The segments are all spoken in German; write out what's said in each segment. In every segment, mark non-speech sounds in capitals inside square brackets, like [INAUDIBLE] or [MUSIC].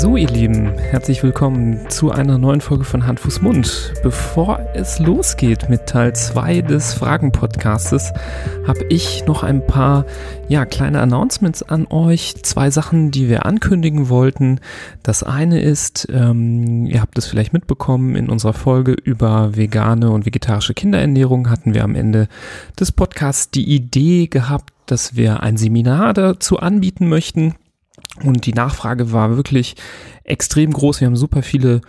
So, ihr Lieben, herzlich willkommen zu einer neuen Folge von Hand, Fuß, Mund. Bevor es losgeht mit Teil 2 des Fragen-Podcastes, habe ich noch ein paar ja, kleine Announcements an euch. Zwei Sachen, die wir ankündigen wollten. Das eine ist, ähm, ihr habt es vielleicht mitbekommen, in unserer Folge über vegane und vegetarische Kinderernährung hatten wir am Ende des Podcasts die Idee gehabt, dass wir ein Seminar dazu anbieten möchten. Und die Nachfrage war wirklich extrem groß. Wir haben super viele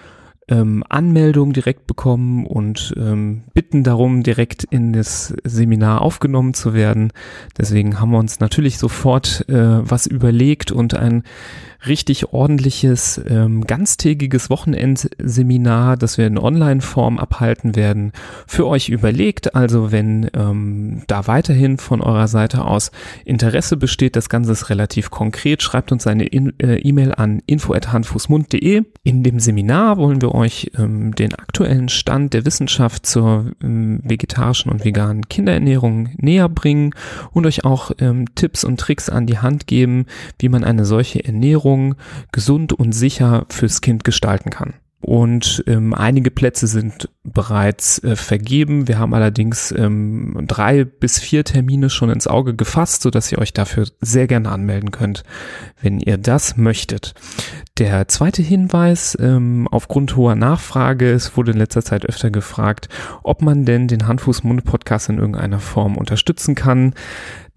ähm, Anmeldungen direkt bekommen und ähm, bitten darum, direkt in das Seminar aufgenommen zu werden. Deswegen haben wir uns natürlich sofort äh, was überlegt und ein richtig ordentliches, ähm, ganztägiges Wochenendseminar, das wir in Online-Form abhalten werden, für euch überlegt. Also wenn ähm, da weiterhin von eurer Seite aus Interesse besteht, das Ganze ist relativ konkret, schreibt uns eine äh, E-Mail an info.handfußmund.de. In dem Seminar wollen wir euch ähm, den aktuellen Stand der Wissenschaft zur ähm, vegetarischen und veganen Kinderernährung näher bringen und euch auch ähm, Tipps und Tricks an die Hand geben, wie man eine solche Ernährung Ernährung gesund und sicher fürs Kind gestalten kann. Und ähm, einige Plätze sind bereits äh, vergeben. Wir haben allerdings ähm, drei bis vier Termine schon ins Auge gefasst, so ihr euch dafür sehr gerne anmelden könnt, wenn ihr das möchtet. Der zweite Hinweis, ähm, aufgrund hoher Nachfrage, es wurde in letzter Zeit öfter gefragt, ob man denn den Handfuß-Mund-Podcast in irgendeiner Form unterstützen kann.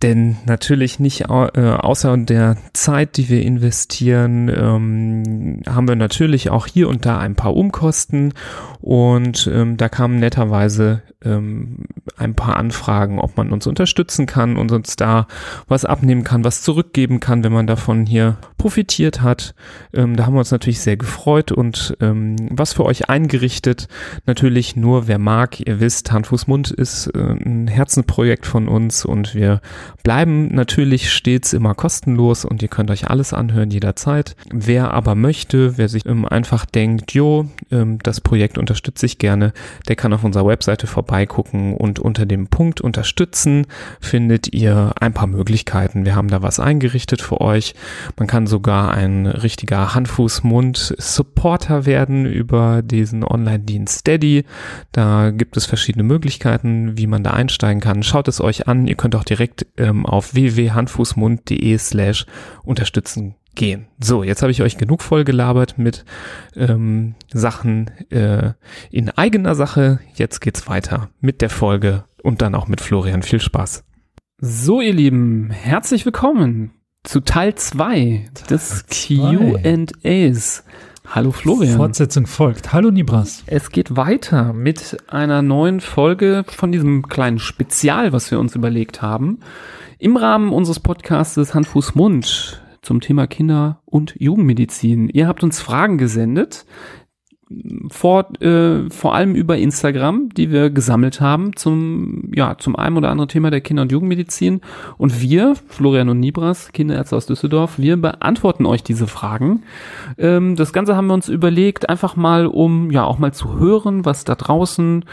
Denn natürlich nicht äh, außer der Zeit, die wir investieren, ähm, haben wir natürlich auch hier und da ein paar Umkosten. Und ähm, da kamen netterweise ähm, ein paar Anfragen, ob man uns unterstützen kann und uns da was abnehmen kann, was zurückgeben kann, wenn man davon hier profitiert hat. Da haben wir uns natürlich sehr gefreut und was für euch eingerichtet. Natürlich nur, wer mag, ihr wisst, Hand, Mund ist äh, ein Herzenprojekt von uns und wir bleiben natürlich stets immer kostenlos und ihr könnt euch alles anhören jederzeit. Wer aber möchte, wer sich ähm, einfach denkt, jo, ähm, das Projekt unterstütze ich gerne, der kann auf unserer Webseite vorbeigucken und unter dem Punkt unterstützen findet ihr ein paar Möglichkeiten. Wir haben da was eingerichtet für euch. Man kann sogar ein richtiger Hand-Fuß-Mund-Supporter werden über diesen Online-Dienst Steady. Da gibt es verschiedene Möglichkeiten, wie man da einsteigen kann. Schaut es euch an. Ihr könnt auch direkt ähm, auf www.handfußmund.de slash unterstützen gehen. So, jetzt habe ich euch genug voll gelabert mit ähm, Sachen äh, in eigener Sache. Jetzt geht's weiter mit der Folge und dann auch mit Florian. Viel Spaß. So, ihr Lieben, herzlich willkommen zu Teil 2 des Q&As. Hallo Florian. Fortsetzung folgt. Hallo Nibras. Es geht weiter mit einer neuen Folge von diesem kleinen Spezial, was wir uns überlegt haben. Im Rahmen unseres Podcastes Hand, Fuß, Mund zum Thema Kinder- und Jugendmedizin. Ihr habt uns Fragen gesendet, vor, äh, vor allem über Instagram, die wir gesammelt haben zum, ja, zum einen oder anderen Thema der Kinder- und Jugendmedizin. Und wir, Florian und Nibras, Kinderärzte aus Düsseldorf, wir beantworten euch diese Fragen. Ähm, das Ganze haben wir uns überlegt, einfach mal, um ja auch mal zu hören, was da draußen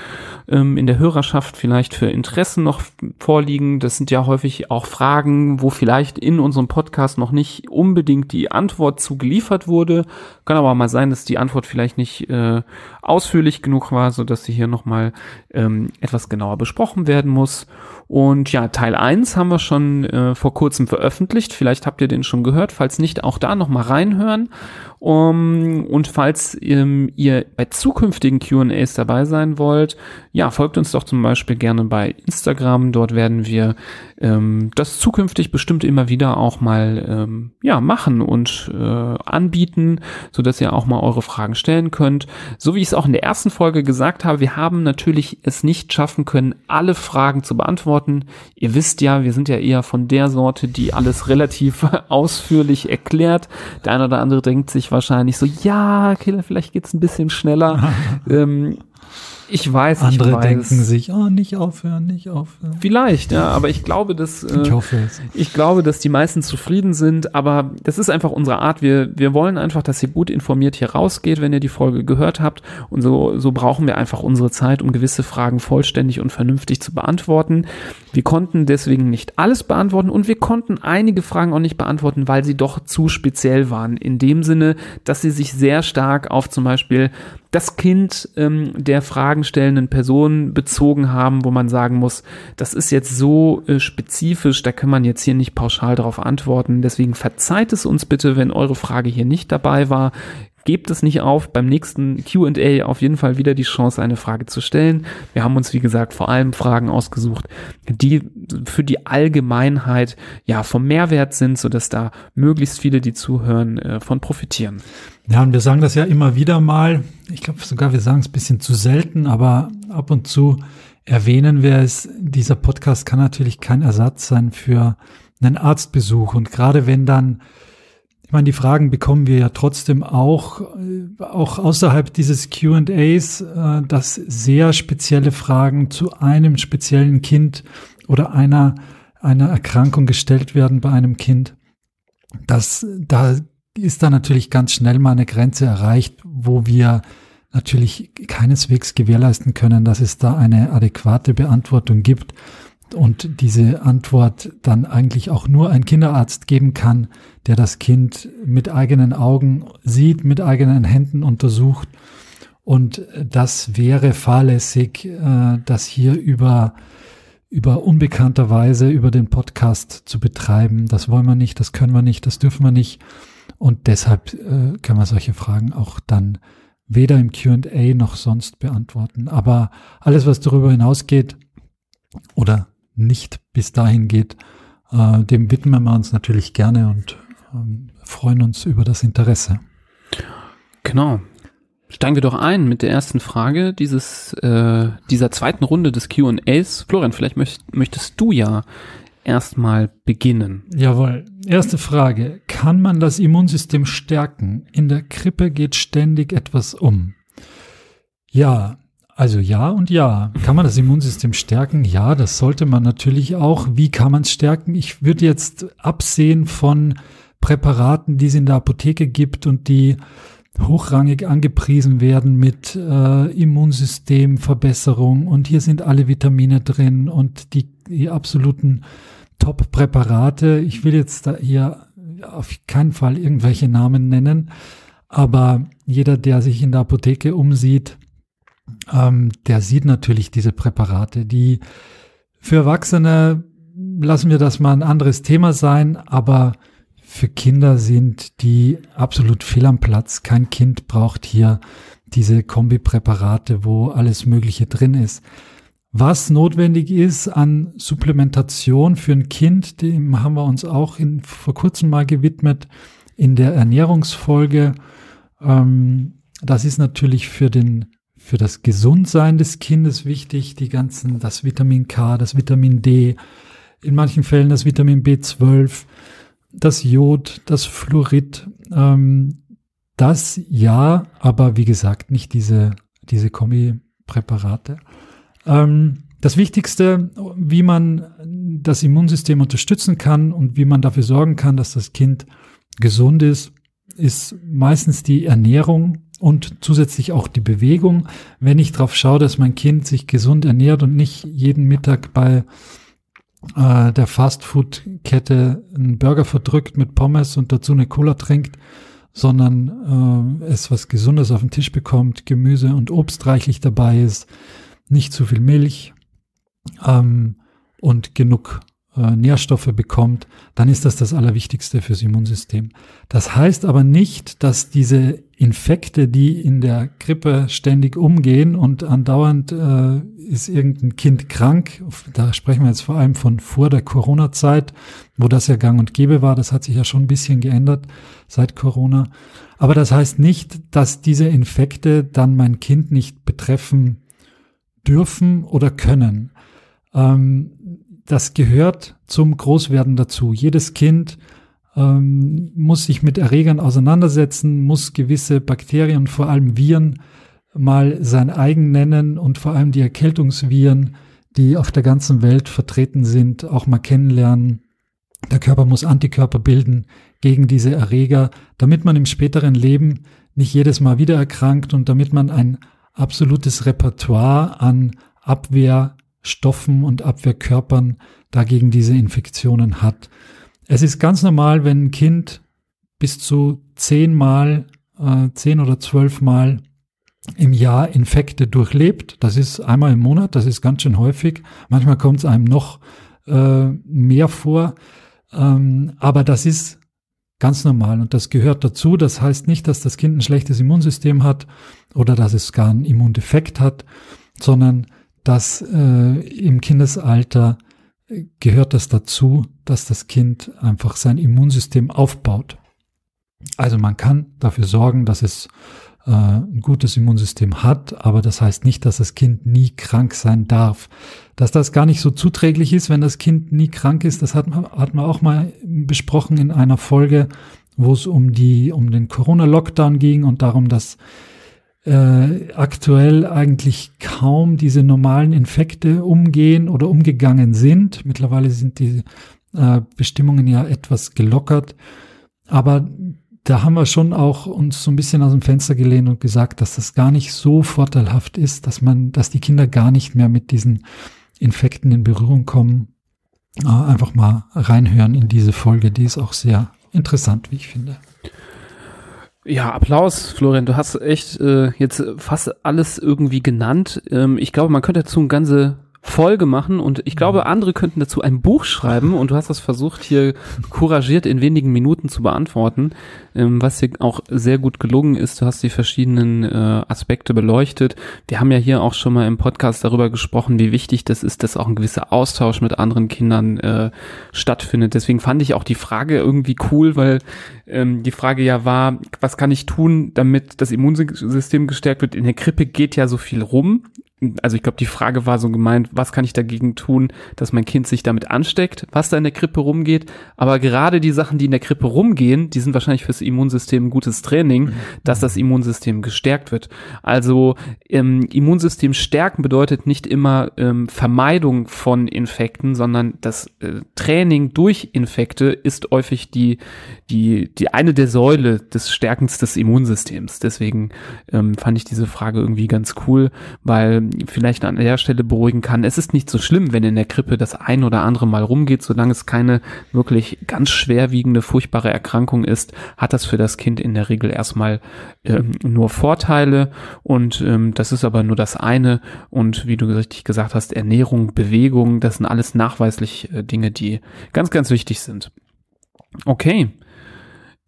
ähm, in der Hörerschaft vielleicht für Interessen noch vorliegen. Das sind ja häufig auch Fragen, wo vielleicht in unserem Podcast noch nicht unbedingt die Antwort zu geliefert wurde. Kann aber mal sein, dass die Antwort vielleicht nicht äh, ausführlich genug war, so dass sie hier nochmal ähm, etwas genauer besprochen werden muss. Und ja, Teil 1 haben wir schon äh, vor kurzem veröffentlicht. Vielleicht habt ihr den schon gehört. Falls nicht, auch da nochmal reinhören. Um, und falls ähm, ihr bei zukünftigen QAs dabei sein wollt, ja, folgt uns doch zum Beispiel gerne bei Instagram. Dort werden wir ähm, das zukünftig bestimmt immer wieder auch mal ähm, ja, machen und äh, anbieten, so dass ihr auch mal eure Fragen stellen könnt. So wie ich es auch in der ersten Folge gesagt habe, wir haben natürlich es nicht schaffen können, alle Fragen zu beantworten. Ihr wisst ja, wir sind ja eher von der Sorte, die alles relativ [LAUGHS] ausführlich erklärt. Der eine oder andere denkt sich wahrscheinlich so, ja, okay, vielleicht geht's ein bisschen schneller. [LAUGHS] ähm, Ich weiß, Andere ich weiß. denken sich, oh, nicht aufhören, nicht aufhören. Vielleicht, ja, aber ich glaube, dass äh, Ich hoffe es. ich glaube, dass die meisten zufrieden sind, aber das ist einfach unsere Art. Wir, wir wollen einfach, dass ihr gut informiert hier rausgeht, wenn ihr die Folge gehört habt. Und so, so brauchen wir einfach unsere Zeit, um gewisse Fragen vollständig und vernünftig zu beantworten. Wir konnten deswegen nicht alles beantworten und wir konnten einige Fragen auch nicht beantworten, weil sie doch zu speziell waren. In dem Sinne, dass sie sich sehr stark auf zum Beispiel das Kind ähm, der Fragen stellenden Person bezogen haben, wo man sagen muss, das ist jetzt so äh, spezifisch, da kann man jetzt hier nicht pauschal darauf antworten. Deswegen verzeiht es uns bitte, wenn eure Frage hier nicht dabei war. Gebt es nicht auf, beim nächsten QA auf jeden Fall wieder die Chance, eine Frage zu stellen. Wir haben uns, wie gesagt, vor allem Fragen ausgesucht, die für die Allgemeinheit ja vom Mehrwert sind, sodass da möglichst viele, die zuhören, äh, von profitieren. Ja, und wir sagen das ja immer wieder mal. Ich glaube sogar, wir sagen es ein bisschen zu selten, aber ab und zu erwähnen wir es. Dieser Podcast kann natürlich kein Ersatz sein für einen Arztbesuch. Und gerade wenn dann, ich meine, die Fragen bekommen wir ja trotzdem auch, äh, auch außerhalb dieses QAs, äh, dass sehr spezielle Fragen zu einem speziellen Kind oder einer, einer Erkrankung gestellt werden bei einem Kind. Das, da ist da natürlich ganz schnell mal eine Grenze erreicht, wo wir natürlich keineswegs gewährleisten können, dass es da eine adäquate Beantwortung gibt und diese Antwort dann eigentlich auch nur ein Kinderarzt geben kann, der das Kind mit eigenen Augen sieht, mit eigenen Händen untersucht. Und das wäre fahrlässig, äh, das hier über über unbekannterweise über den Podcast zu betreiben. Das wollen wir nicht, das können wir nicht, das dürfen wir nicht. Und deshalb äh, können wir solche Fragen auch dann weder im QA noch sonst beantworten. Aber alles, was darüber hinausgeht oder nicht bis dahin geht, äh, dem widmen wir uns natürlich gerne und ähm, freuen uns über das Interesse. Genau. Steigen wir doch ein mit der ersten Frage dieses, äh, dieser zweiten Runde des QAs. Florian, vielleicht möcht, möchtest du ja erstmal beginnen. Jawohl. Erste Frage. Kann man das Immunsystem stärken? In der Krippe geht ständig etwas um. Ja, also ja und ja. Kann man das Immunsystem stärken? Ja, das sollte man natürlich auch. Wie kann man es stärken? Ich würde jetzt absehen von Präparaten, die es in der Apotheke gibt und die hochrangig angepriesen werden mit äh, Immunsystemverbesserung und hier sind alle Vitamine drin und die, die absoluten Top-Präparate. Ich will jetzt da hier auf keinen Fall irgendwelche Namen nennen, aber jeder, der sich in der Apotheke umsieht, ähm, der sieht natürlich diese Präparate, die für Erwachsene lassen wir das mal ein anderes Thema sein, aber für Kinder sind die absolut fehl am Platz. Kein Kind braucht hier diese Kombipräparate, wo alles Mögliche drin ist. Was notwendig ist an Supplementation für ein Kind, dem haben wir uns auch in, vor kurzem mal gewidmet in der Ernährungsfolge. Ähm, das ist natürlich für den für das Gesundsein des Kindes wichtig, die ganzen, das Vitamin K, das Vitamin D, in manchen Fällen das Vitamin B12, das Jod, das Fluorid, ähm, das ja, aber wie gesagt, nicht diese, diese Kombipräparate. Ähm, das Wichtigste, wie man das Immunsystem unterstützen kann und wie man dafür sorgen kann, dass das Kind gesund ist, ist meistens die Ernährung und zusätzlich auch die Bewegung. Wenn ich darauf schaue, dass mein Kind sich gesund ernährt und nicht jeden Mittag bei äh, der Fastfood-Kette einen Burger verdrückt mit Pommes und dazu eine Cola trinkt, sondern äh, es was Gesundes auf den Tisch bekommt, Gemüse und Obst reichlich dabei ist, nicht zu viel Milch ähm, und genug äh, Nährstoffe bekommt, dann ist das das Allerwichtigste fürs Immunsystem. Das heißt aber nicht, dass diese Infekte, die in der Grippe ständig umgehen und andauernd äh, ist irgendein Kind krank, da sprechen wir jetzt vor allem von vor der Corona-Zeit, wo das ja gang und gäbe war, das hat sich ja schon ein bisschen geändert seit Corona. Aber das heißt nicht, dass diese Infekte dann mein Kind nicht betreffen dürfen oder können. Ähm, das gehört zum Großwerden dazu. Jedes Kind ähm, muss sich mit Erregern auseinandersetzen, muss gewisse Bakterien, vor allem Viren, mal sein eigen nennen und vor allem die Erkältungsviren, die auf der ganzen Welt vertreten sind, auch mal kennenlernen. Der Körper muss Antikörper bilden gegen diese Erreger, damit man im späteren Leben nicht jedes Mal wieder erkrankt und damit man ein absolutes Repertoire an Abwehrstoffen und Abwehrkörpern dagegen diese Infektionen hat. Es ist ganz normal, wenn ein Kind bis zu zehnmal, äh, zehn oder zwölfmal im Jahr Infekte durchlebt. Das ist einmal im Monat, das ist ganz schön häufig. Manchmal kommt es einem noch äh, mehr vor. Ähm, aber das ist ganz normal und das gehört dazu. Das heißt nicht, dass das Kind ein schlechtes Immunsystem hat oder dass es gar einen Immundefekt hat, sondern dass äh, im Kindesalter gehört das dazu, dass das Kind einfach sein Immunsystem aufbaut. Also man kann dafür sorgen, dass es äh, ein gutes Immunsystem hat, aber das heißt nicht, dass das Kind nie krank sein darf. Dass das gar nicht so zuträglich ist, wenn das Kind nie krank ist, das hat man, hat man auch mal besprochen in einer Folge, wo es um die, um den Corona-Lockdown ging und darum, dass äh, aktuell eigentlich kaum diese normalen Infekte umgehen oder umgegangen sind. Mittlerweile sind die äh, Bestimmungen ja etwas gelockert. Aber da haben wir schon auch uns so ein bisschen aus dem Fenster gelehnt und gesagt, dass das gar nicht so vorteilhaft ist, dass man, dass die Kinder gar nicht mehr mit diesen Infekten in Berührung kommen. Äh, einfach mal reinhören in diese Folge, die ist auch sehr interessant, wie ich finde. Ja, Applaus, Florian. Du hast echt äh, jetzt fast alles irgendwie genannt. Ähm, ich glaube, man könnte dazu ein ganze Folge machen und ich glaube, mhm. andere könnten dazu ein Buch schreiben und du hast das versucht hier couragiert in wenigen Minuten zu beantworten, ähm, was dir auch sehr gut gelungen ist. Du hast die verschiedenen äh, Aspekte beleuchtet. Wir haben ja hier auch schon mal im Podcast darüber gesprochen, wie wichtig das ist, dass auch ein gewisser Austausch mit anderen Kindern äh, stattfindet. Deswegen fand ich auch die Frage irgendwie cool, weil ähm, die Frage ja war, was kann ich tun, damit das Immunsystem gestärkt wird? In der Krippe geht ja so viel rum also ich glaube, die Frage war so gemeint, was kann ich dagegen tun, dass mein Kind sich damit ansteckt, was da in der Krippe rumgeht. Aber gerade die Sachen, die in der Krippe rumgehen, die sind wahrscheinlich fürs Immunsystem ein gutes Training, mhm. dass das Immunsystem gestärkt wird. Also ähm, Immunsystem stärken bedeutet nicht immer ähm, Vermeidung von Infekten, sondern das äh, Training durch Infekte ist häufig die, die, die eine der Säule des Stärkens des Immunsystems. Deswegen ähm, fand ich diese Frage irgendwie ganz cool, weil vielleicht an der Stelle beruhigen kann. Es ist nicht so schlimm, wenn in der Krippe das ein oder andere Mal rumgeht, solange es keine wirklich ganz schwerwiegende, furchtbare Erkrankung ist, hat das für das Kind in der Regel erstmal ähm, nur Vorteile und ähm, das ist aber nur das eine und wie du richtig gesagt hast, Ernährung, Bewegung, das sind alles nachweislich äh, Dinge, die ganz, ganz wichtig sind. Okay,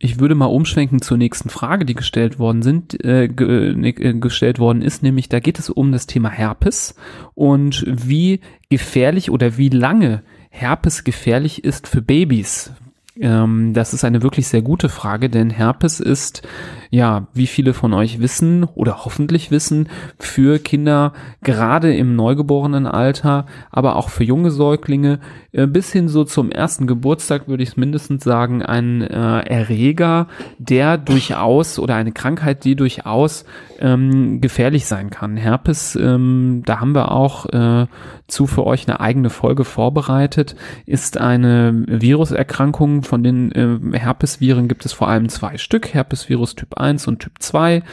ich würde mal umschwenken zur nächsten Frage, die gestellt worden sind, äh, ge, ne, äh, gestellt worden ist, nämlich da geht es um das Thema Herpes und wie gefährlich oder wie lange Herpes gefährlich ist für Babys. Ähm, das ist eine wirklich sehr gute Frage, denn Herpes ist, ja, wie viele von euch wissen oder hoffentlich wissen, für Kinder gerade im neugeborenen Alter, aber auch für junge Säuglinge äh, bis hin so zum ersten Geburtstag würde ich es mindestens sagen, ein äh, Erreger, der durchaus oder eine Krankheit, die durchaus ähm, gefährlich sein kann. Herpes, ähm, da haben wir auch äh, zu für euch eine eigene Folge vorbereitet, ist eine Viruserkrankung. Von den äh, Herpesviren gibt es vor allem zwei Stück, Herpesvirus Typ 1 und Typ 2,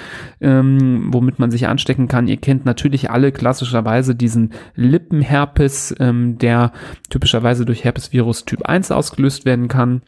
ähm, womit man sich anstecken kann. Ihr kennt natürlich alle klassischerweise diesen Lippenherpes, ähm, der typischerweise durch Herpesvirus Typ 1 ausgelöst werden kann.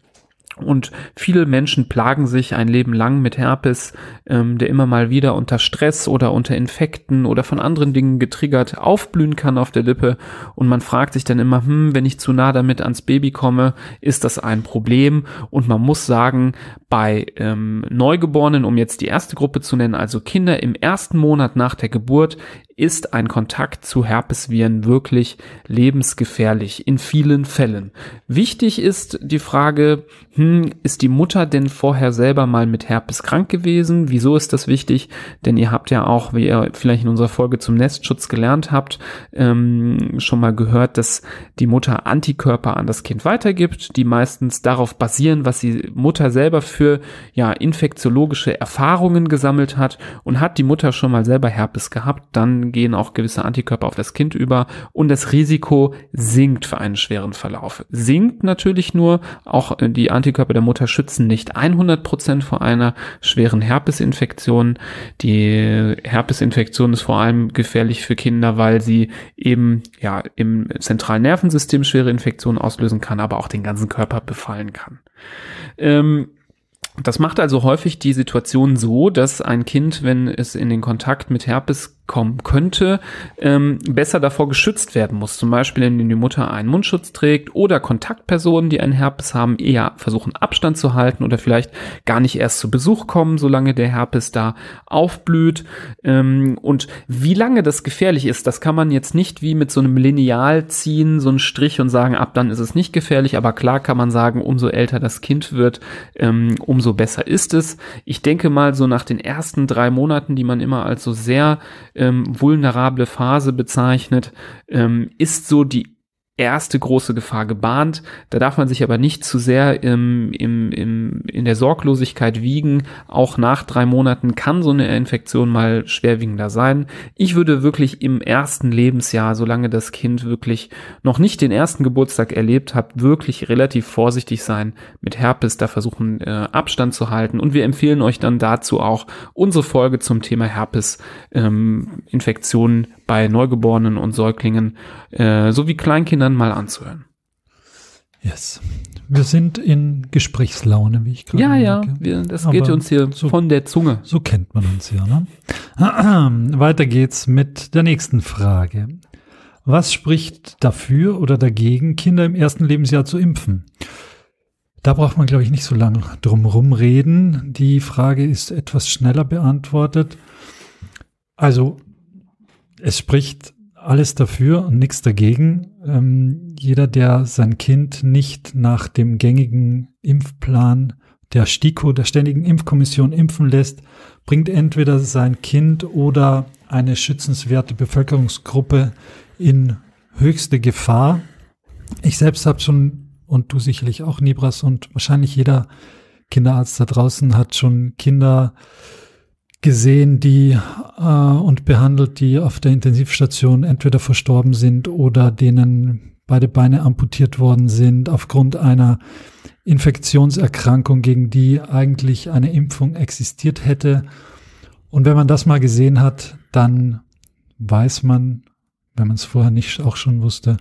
Und viele Menschen plagen sich ein Leben lang mit Herpes, ähm, der immer mal wieder unter Stress oder unter Infekten oder von anderen Dingen getriggert aufblühen kann auf der Lippe. Und man fragt sich dann immer, hm, wenn ich zu nah damit ans Baby komme, ist das ein Problem? Und man muss sagen, bei ähm, Neugeborenen, um jetzt die erste Gruppe zu nennen, also Kinder im ersten Monat nach der Geburt, ist ein Kontakt zu Herpesviren wirklich lebensgefährlich in vielen Fällen. Wichtig ist die Frage, hm, hm, ist die Mutter denn vorher selber mal mit Herpes krank gewesen? Wieso ist das wichtig? Denn ihr habt ja auch, wie ihr vielleicht in unserer Folge zum Nestschutz gelernt habt, ähm, schon mal gehört, dass die Mutter Antikörper an das Kind weitergibt, die meistens darauf basieren, was die Mutter selber für ja infektiologische Erfahrungen gesammelt hat und hat die Mutter schon mal selber Herpes gehabt, dann gehen auch gewisse Antikörper auf das Kind über und das Risiko sinkt für einen schweren Verlauf. Sinkt natürlich nur, auch die Antikörper der Mutter schützen nicht 100 Prozent vor einer schweren Herpesinfektion. Die Herpesinfektion ist vor allem gefährlich für Kinder, weil sie eben ja im zentralen Nervensystem schwere Infektionen auslösen kann, aber auch den ganzen Körper befallen kann. Ähm, das macht also häufig die Situation so, dass ein Kind, wenn es in den Kontakt mit Herpes kommen könnte, ähm, besser davor geschützt werden muss. Zum Beispiel, indem die Mutter einen Mundschutz trägt oder Kontaktpersonen, die einen Herpes haben, eher versuchen Abstand zu halten oder vielleicht gar nicht erst zu Besuch kommen, solange der Herpes da aufblüht. Ähm, und wie lange das gefährlich ist, das kann man jetzt nicht wie mit so einem Lineal ziehen, so einen Strich und sagen, ab dann ist es nicht gefährlich. Aber klar kann man sagen, umso älter das Kind wird, ähm, umso besser ist es. Ich denke mal, so nach den ersten drei Monaten, die man immer als so sehr ähm, vulnerable Phase bezeichnet, ähm, ist so die erste große Gefahr gebahnt. Da darf man sich aber nicht zu sehr im, im, im, in der Sorglosigkeit wiegen. Auch nach drei Monaten kann so eine Infektion mal schwerwiegender sein. Ich würde wirklich im ersten Lebensjahr, solange das Kind wirklich noch nicht den ersten Geburtstag erlebt hat, wirklich relativ vorsichtig sein mit Herpes, da versuchen äh, Abstand zu halten. Und wir empfehlen euch dann dazu auch unsere Folge zum Thema Herpes ähm, Infektionen bei Neugeborenen und Säuglingen äh, sowie Kleinkindern mal anzuhören. Yes. Wir sind in Gesprächslaune, wie ich gerade Ja, ja, wir, das geht uns hier so, von der Zunge. So kennt man uns ja. Ne? [CLEARS THROAT] Weiter geht's mit der nächsten Frage. Was spricht dafür oder dagegen, Kinder im ersten Lebensjahr zu impfen? Da braucht man, glaube ich, nicht so lange drum reden. Die Frage ist etwas schneller beantwortet. Also es spricht alles dafür und nichts dagegen. Ähm, jeder, der sein Kind nicht nach dem gängigen Impfplan der STIKO, der Ständigen Impfkommission, impfen lässt, bringt entweder sein Kind oder eine schützenswerte Bevölkerungsgruppe in höchste Gefahr. Ich selbst habe schon, und du sicherlich auch, Nibras, und wahrscheinlich jeder Kinderarzt da draußen hat schon Kinder gesehen, die äh, und behandelt, die auf der Intensivstation entweder verstorben sind oder denen beide Beine amputiert worden sind aufgrund einer Infektionserkrankung, gegen die eigentlich eine Impfung existiert hätte. Und wenn man das mal gesehen hat, dann weiß man, wenn man es vorher nicht auch schon wusste,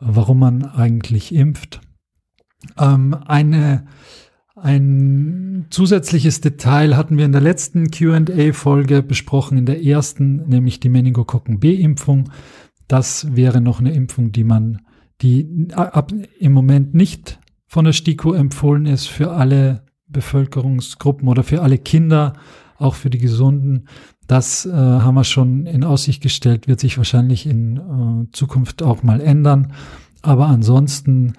warum man eigentlich impft. Ähm, eine ein zusätzliches Detail hatten wir in der letzten QA-Folge besprochen, in der ersten, nämlich die Meningokokken B-Impfung. Das wäre noch eine Impfung, die man, die ab, im Moment nicht von der STIKO empfohlen ist für alle Bevölkerungsgruppen oder für alle Kinder, auch für die Gesunden. Das äh, haben wir schon in Aussicht gestellt, wird sich wahrscheinlich in äh, Zukunft auch mal ändern. Aber ansonsten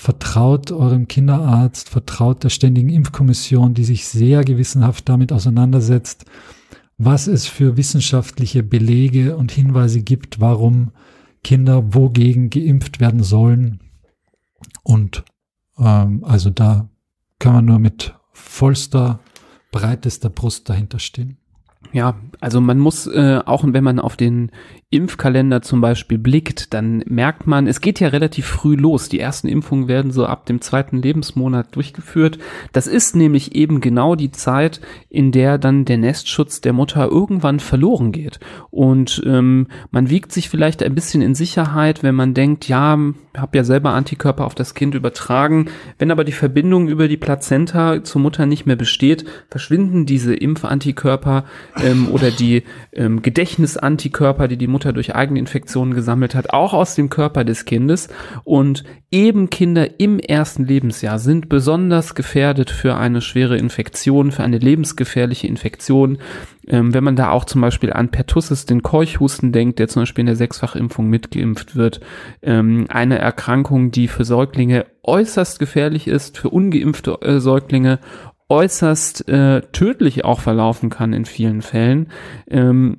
vertraut eurem Kinderarzt, vertraut der Ständigen Impfkommission, die sich sehr gewissenhaft damit auseinandersetzt, was es für wissenschaftliche Belege und Hinweise gibt, warum Kinder wogegen geimpft werden sollen. Und ähm, also da kann man nur mit vollster, breitester Brust dahinter stehen. Ja, also man muss äh, auch, wenn man auf den Impfkalender zum Beispiel blickt, dann merkt man, es geht ja relativ früh los. Die ersten Impfungen werden so ab dem zweiten Lebensmonat durchgeführt. Das ist nämlich eben genau die Zeit, in der dann der Nestschutz der Mutter irgendwann verloren geht. Und ähm, man wiegt sich vielleicht ein bisschen in Sicherheit, wenn man denkt, ja, habe ja selber Antikörper auf das Kind übertragen. Wenn aber die Verbindung über die Plazenta zur Mutter nicht mehr besteht, verschwinden diese Impfantikörper ähm, oder die ähm, Gedächtnisantikörper, die die Mutter Mutter durch eigene Infektionen gesammelt hat, auch aus dem Körper des Kindes. Und eben Kinder im ersten Lebensjahr sind besonders gefährdet für eine schwere Infektion, für eine lebensgefährliche Infektion. Ähm, wenn man da auch zum Beispiel an Pertussis, den Keuchhusten denkt, der zum Beispiel in der Sechsfachimpfung mitgeimpft wird, ähm, eine Erkrankung, die für Säuglinge äußerst gefährlich ist, für ungeimpfte äh, Säuglinge äußerst äh, tödlich auch verlaufen kann in vielen Fällen. Ähm,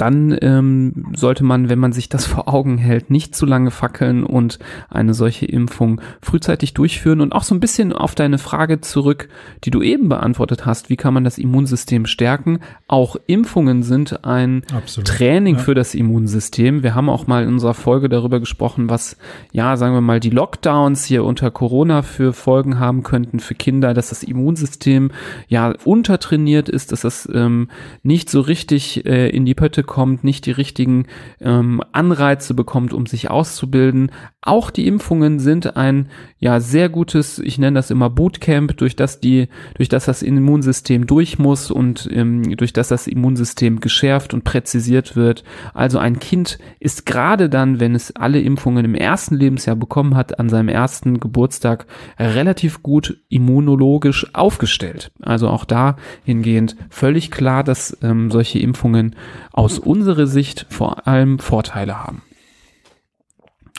dann ähm, sollte man, wenn man sich das [LAUGHS] vor Augen hält, nicht zu lange fackeln und eine solche Impfung frühzeitig durchführen und auch so ein bisschen auf deine Frage zurück, die du eben beantwortet hast, wie kann man das Immunsystem stärken? Auch Impfungen sind ein Absolut. Training ja. für das Immunsystem. Wir haben auch mal in unserer Folge darüber gesprochen, was, ja, sagen wir mal, die Lockdowns hier unter Corona für Folgen haben könnten für Kinder, dass das Immunsystem ja untertrainiert ist, dass das ähm, nicht so richtig äh, in die Pötte kommt, nicht die richtigen ähm, Anreize bekommt, um sich auszubilden. Auch die Impfungen sind ein ja sehr gutes, ich nenne das immer Bootcamp, durch das die, durch das das Immunsystem durch muss und ähm, durch das das Immunsystem geschärft und präzisiert wird. Also ein Kind ist gerade dann, wenn es alle Impfungen im ersten Lebensjahr bekommen hat, an seinem ersten Geburtstag relativ gut immunologisch aufgestellt. Also auch da hingehend völlig klar, dass ähm, solche Impfungen aus unserer Sicht vor allem Vorteile haben.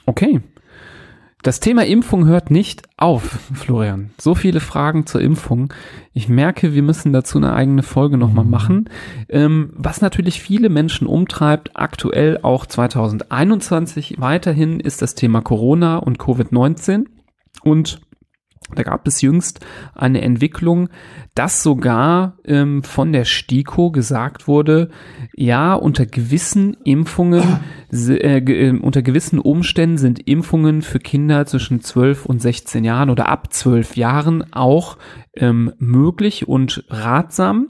Okay. Das Thema Impfung hört nicht auf, Florian. So viele Fragen zur Impfung. Ich merke, wir müssen dazu eine eigene Folge nochmal machen. Ähm, was natürlich viele Menschen umtreibt, aktuell auch 2021 weiterhin, ist das Thema Corona und Covid-19. Und da gab es jüngst eine Entwicklung, dass sogar ähm, von der STIKO gesagt wurde, ja, unter gewissen Impfungen, äh, äh, unter gewissen Umständen sind Impfungen für Kinder zwischen 12 und 16 Jahren oder ab 12 Jahren auch ähm, möglich und ratsam.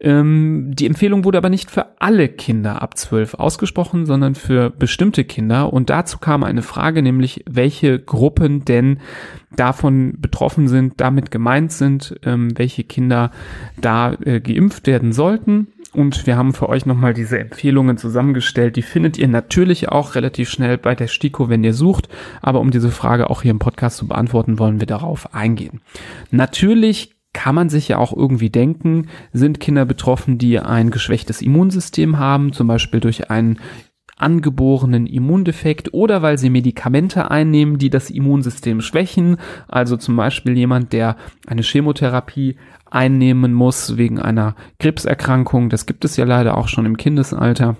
Ähm, die Empfehlung wurde aber nicht für alle Kinder ab 12 ausgesprochen, sondern für bestimmte Kinder. Und dazu kam eine Frage, nämlich welche Gruppen denn davon betroffen sind, damit gemeint sind, ähm, welche Kinder da äh, geimpft werden sollten. Und wir haben für euch nochmal diese Empfehlungen zusammengestellt. Die findet ihr natürlich auch relativ schnell bei der STIKO, wenn ihr sucht. Aber um diese Frage auch hier im Podcast zu beantworten, wollen wir darauf eingehen. Natürlich kann man sich ja auch irgendwie denken, sind Kinder betroffen, die ein geschwächtes Immunsystem haben, zum Beispiel durch einen angeborenen Immundefekt oder weil sie Medikamente einnehmen, die das Immunsystem schwächen. Also zum Beispiel jemand, der eine Chemotherapie einnehmen muss wegen einer Krebserkrankung. Das gibt es ja leider auch schon im Kindesalter.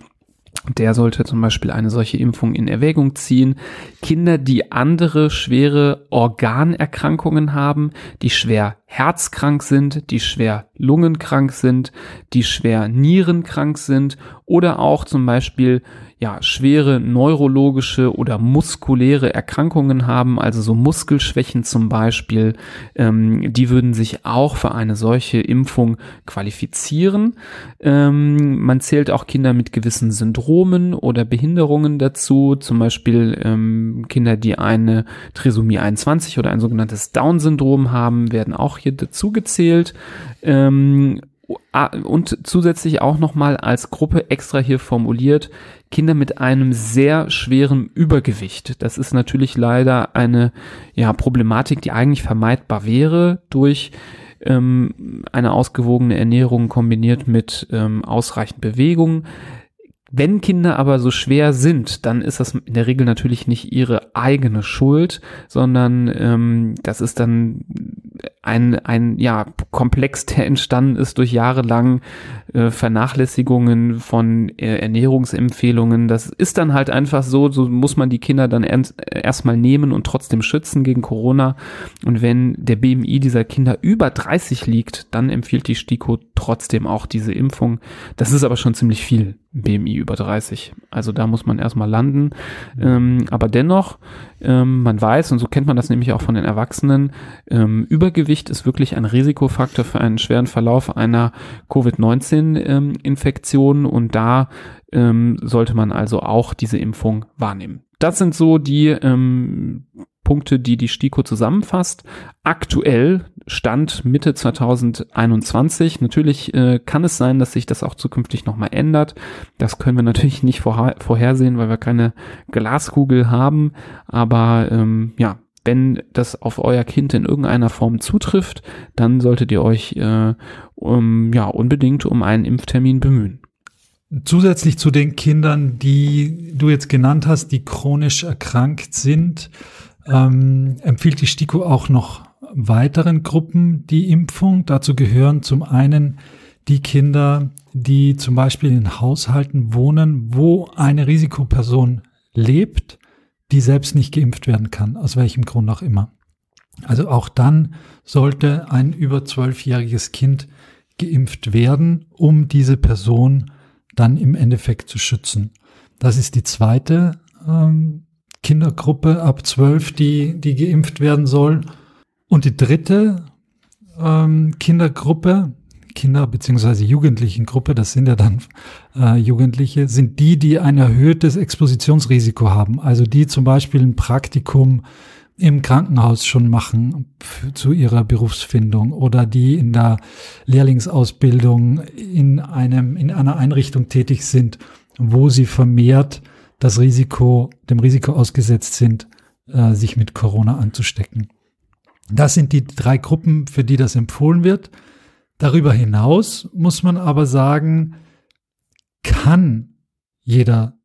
Der sollte zum Beispiel eine solche Impfung in Erwägung ziehen. Kinder, die andere schwere Organerkrankungen haben, die schwer herzkrank sind, die schwer lungenkrank sind, die schwer nierenkrank sind oder auch zum Beispiel ja, schwere neurologische oder muskuläre Erkrankungen haben, also so Muskelschwächen zum Beispiel, ähm, die würden sich auch für eine solche Impfung qualifizieren. Ähm, man zählt auch Kinder mit gewissen Syndromen oder Behinderungen dazu, zum Beispiel ähm, Kinder, die eine Trisomie 21 oder ein sogenanntes Down-Syndrom haben, werden auch hier dazu gezählt. Ähm, und zusätzlich auch nochmal als Gruppe extra hier formuliert, Kinder mit einem sehr schweren Übergewicht. Das ist natürlich leider eine ja, Problematik, die eigentlich vermeidbar wäre durch ähm, eine ausgewogene Ernährung kombiniert mit ähm, ausreichend Bewegung. Wenn Kinder aber so schwer sind, dann ist das in der Regel natürlich nicht ihre eigene Schuld, sondern ähm, das ist dann ein, ein ja, Komplex, der entstanden ist durch jahrelang äh, Vernachlässigungen von äh, Ernährungsempfehlungen. Das ist dann halt einfach so, so muss man die Kinder dann erstmal nehmen und trotzdem schützen gegen Corona. Und wenn der BMI dieser Kinder über 30 liegt, dann empfiehlt die STIKO trotzdem auch diese Impfung. Das ist aber schon ziemlich viel. BMI über 30. Also da muss man erstmal landen. Ähm, aber dennoch, ähm, man weiß, und so kennt man das nämlich auch von den Erwachsenen, ähm, Übergewicht ist wirklich ein Risikofaktor für einen schweren Verlauf einer Covid-19-Infektion ähm, und da ähm, sollte man also auch diese Impfung wahrnehmen. Das sind so die ähm, Punkte, die die STIKO zusammenfasst. Aktuell Stand Mitte 2021. Natürlich äh, kann es sein, dass sich das auch zukünftig nochmal ändert. Das können wir natürlich nicht vorher vorhersehen, weil wir keine Glaskugel haben. Aber ähm, ja, wenn das auf euer Kind in irgendeiner Form zutrifft, dann solltet ihr euch äh, um, ja unbedingt um einen Impftermin bemühen. Zusätzlich zu den Kindern, die du jetzt genannt hast, die chronisch erkrankt sind, ähm, empfiehlt die STIKO auch noch weiteren Gruppen die Impfung. Dazu gehören zum einen die Kinder, die zum Beispiel in Haushalten wohnen, wo eine Risikoperson lebt, die selbst nicht geimpft werden kann, aus welchem Grund auch immer. Also auch dann sollte ein über zwölfjähriges Kind geimpft werden, um diese Person dann im Endeffekt zu schützen. Das ist die zweite ähm, Kindergruppe ab zwölf, die, die geimpft werden soll. Und die dritte ähm, Kindergruppe, Kinder- bzw. Jugendlichen-Gruppe, das sind ja dann äh, Jugendliche, sind die, die ein erhöhtes Expositionsrisiko haben. Also die zum Beispiel ein Praktikum im Krankenhaus schon machen zu ihrer Berufsfindung oder die in der Lehrlingsausbildung in einem, in einer Einrichtung tätig sind, wo sie vermehrt das Risiko, dem Risiko ausgesetzt sind, äh, sich mit Corona anzustecken. Das sind die drei Gruppen, für die das empfohlen wird. Darüber hinaus muss man aber sagen, kann jeder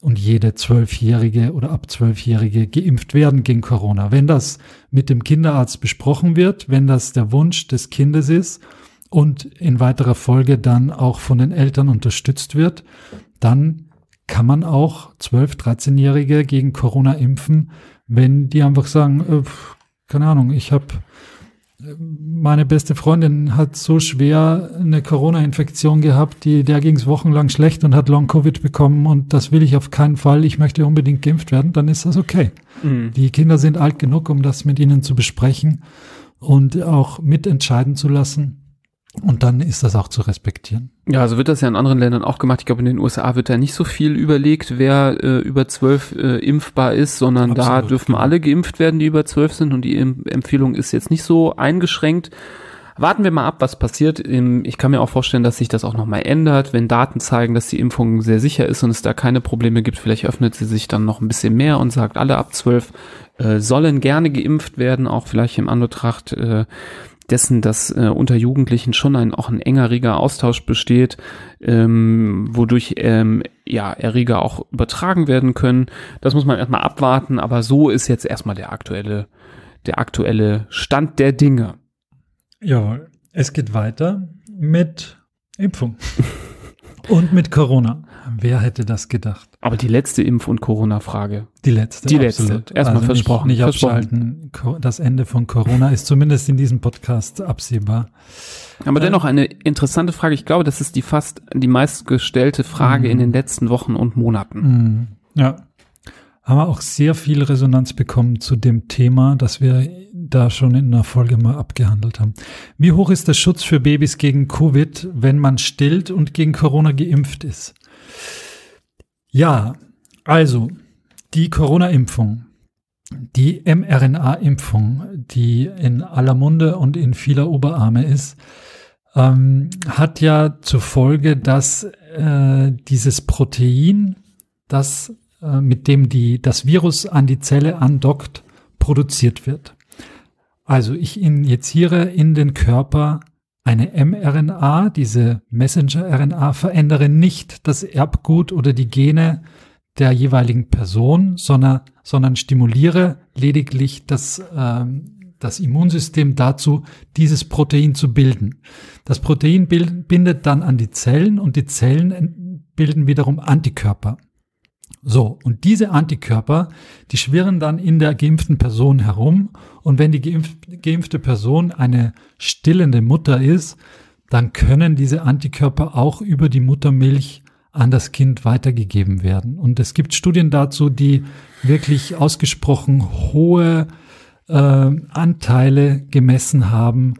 und jede Zwölfjährige oder ab Zwölfjährige geimpft werden gegen Corona. Wenn das mit dem Kinderarzt besprochen wird, wenn das der Wunsch des Kindes ist und in weiterer Folge dann auch von den Eltern unterstützt wird, dann kann man auch 12-, 13-Jährige gegen Corona impfen, wenn die einfach sagen, äh, keine Ahnung, ich habe meine beste Freundin hat so schwer eine Corona-Infektion gehabt, die, der ging es wochenlang schlecht und hat Long-Covid bekommen und das will ich auf keinen Fall. Ich möchte unbedingt geimpft werden, dann ist das okay. Mhm. Die Kinder sind alt genug, um das mit ihnen zu besprechen und auch mitentscheiden zu lassen. Und dann ist das auch zu respektieren. Ja, also wird das ja in anderen Ländern auch gemacht. Ich glaube, in den USA wird da nicht so viel überlegt, wer äh, über zwölf äh, impfbar ist, sondern Absolut, da dürfen genau. alle geimpft werden, die über zwölf sind und die Empfehlung ist jetzt nicht so eingeschränkt. Warten wir mal ab, was passiert. Ich kann mir auch vorstellen, dass sich das auch nochmal ändert, wenn Daten zeigen, dass die Impfung sehr sicher ist und es da keine Probleme gibt. Vielleicht öffnet sie sich dann noch ein bisschen mehr und sagt, alle ab zwölf äh, sollen gerne geimpft werden, auch vielleicht im Anbetracht äh, dessen, dass äh, unter Jugendlichen schon ein auch ein enger reger Austausch besteht, ähm, wodurch ähm, ja Erreger auch übertragen werden können. Das muss man erstmal abwarten, aber so ist jetzt erstmal der aktuelle der aktuelle Stand der Dinge. Ja, es geht weiter mit Impfung [LAUGHS] und mit Corona. Wer hätte das gedacht? Aber die letzte Impf- und Corona-Frage. Die letzte. Die letzte. Erstmal also versprochen. Nicht, nicht abschalten. Das Ende von Corona ist zumindest in diesem Podcast absehbar. Aber äh, dennoch eine interessante Frage. Ich glaube, das ist die fast die meistgestellte Frage in den letzten Wochen und Monaten. Mm. Ja. Haben wir auch sehr viel Resonanz bekommen zu dem Thema, das wir da schon in einer Folge mal abgehandelt haben. Wie hoch ist der Schutz für Babys gegen Covid, wenn man stillt und gegen Corona geimpft ist? Ja, also die Corona-Impfung, die mRNA-Impfung, die in aller Munde und in vieler Oberarme ist, ähm, hat ja zur Folge, dass äh, dieses Protein, das äh, mit dem die, das Virus an die Zelle andockt, produziert wird. Also ich injiziere in den Körper eine mRNA, diese Messenger-RNA, verändere nicht das Erbgut oder die Gene der jeweiligen Person, sondern, sondern stimuliere lediglich das, ähm, das Immunsystem dazu, dieses Protein zu bilden. Das Protein bild, bindet dann an die Zellen und die Zellen bilden wiederum Antikörper. So, und diese Antikörper, die schwirren dann in der geimpften Person herum. Und wenn die geimpfte Person eine stillende Mutter ist, dann können diese Antikörper auch über die Muttermilch an das Kind weitergegeben werden. Und es gibt Studien dazu, die wirklich ausgesprochen hohe äh, Anteile gemessen haben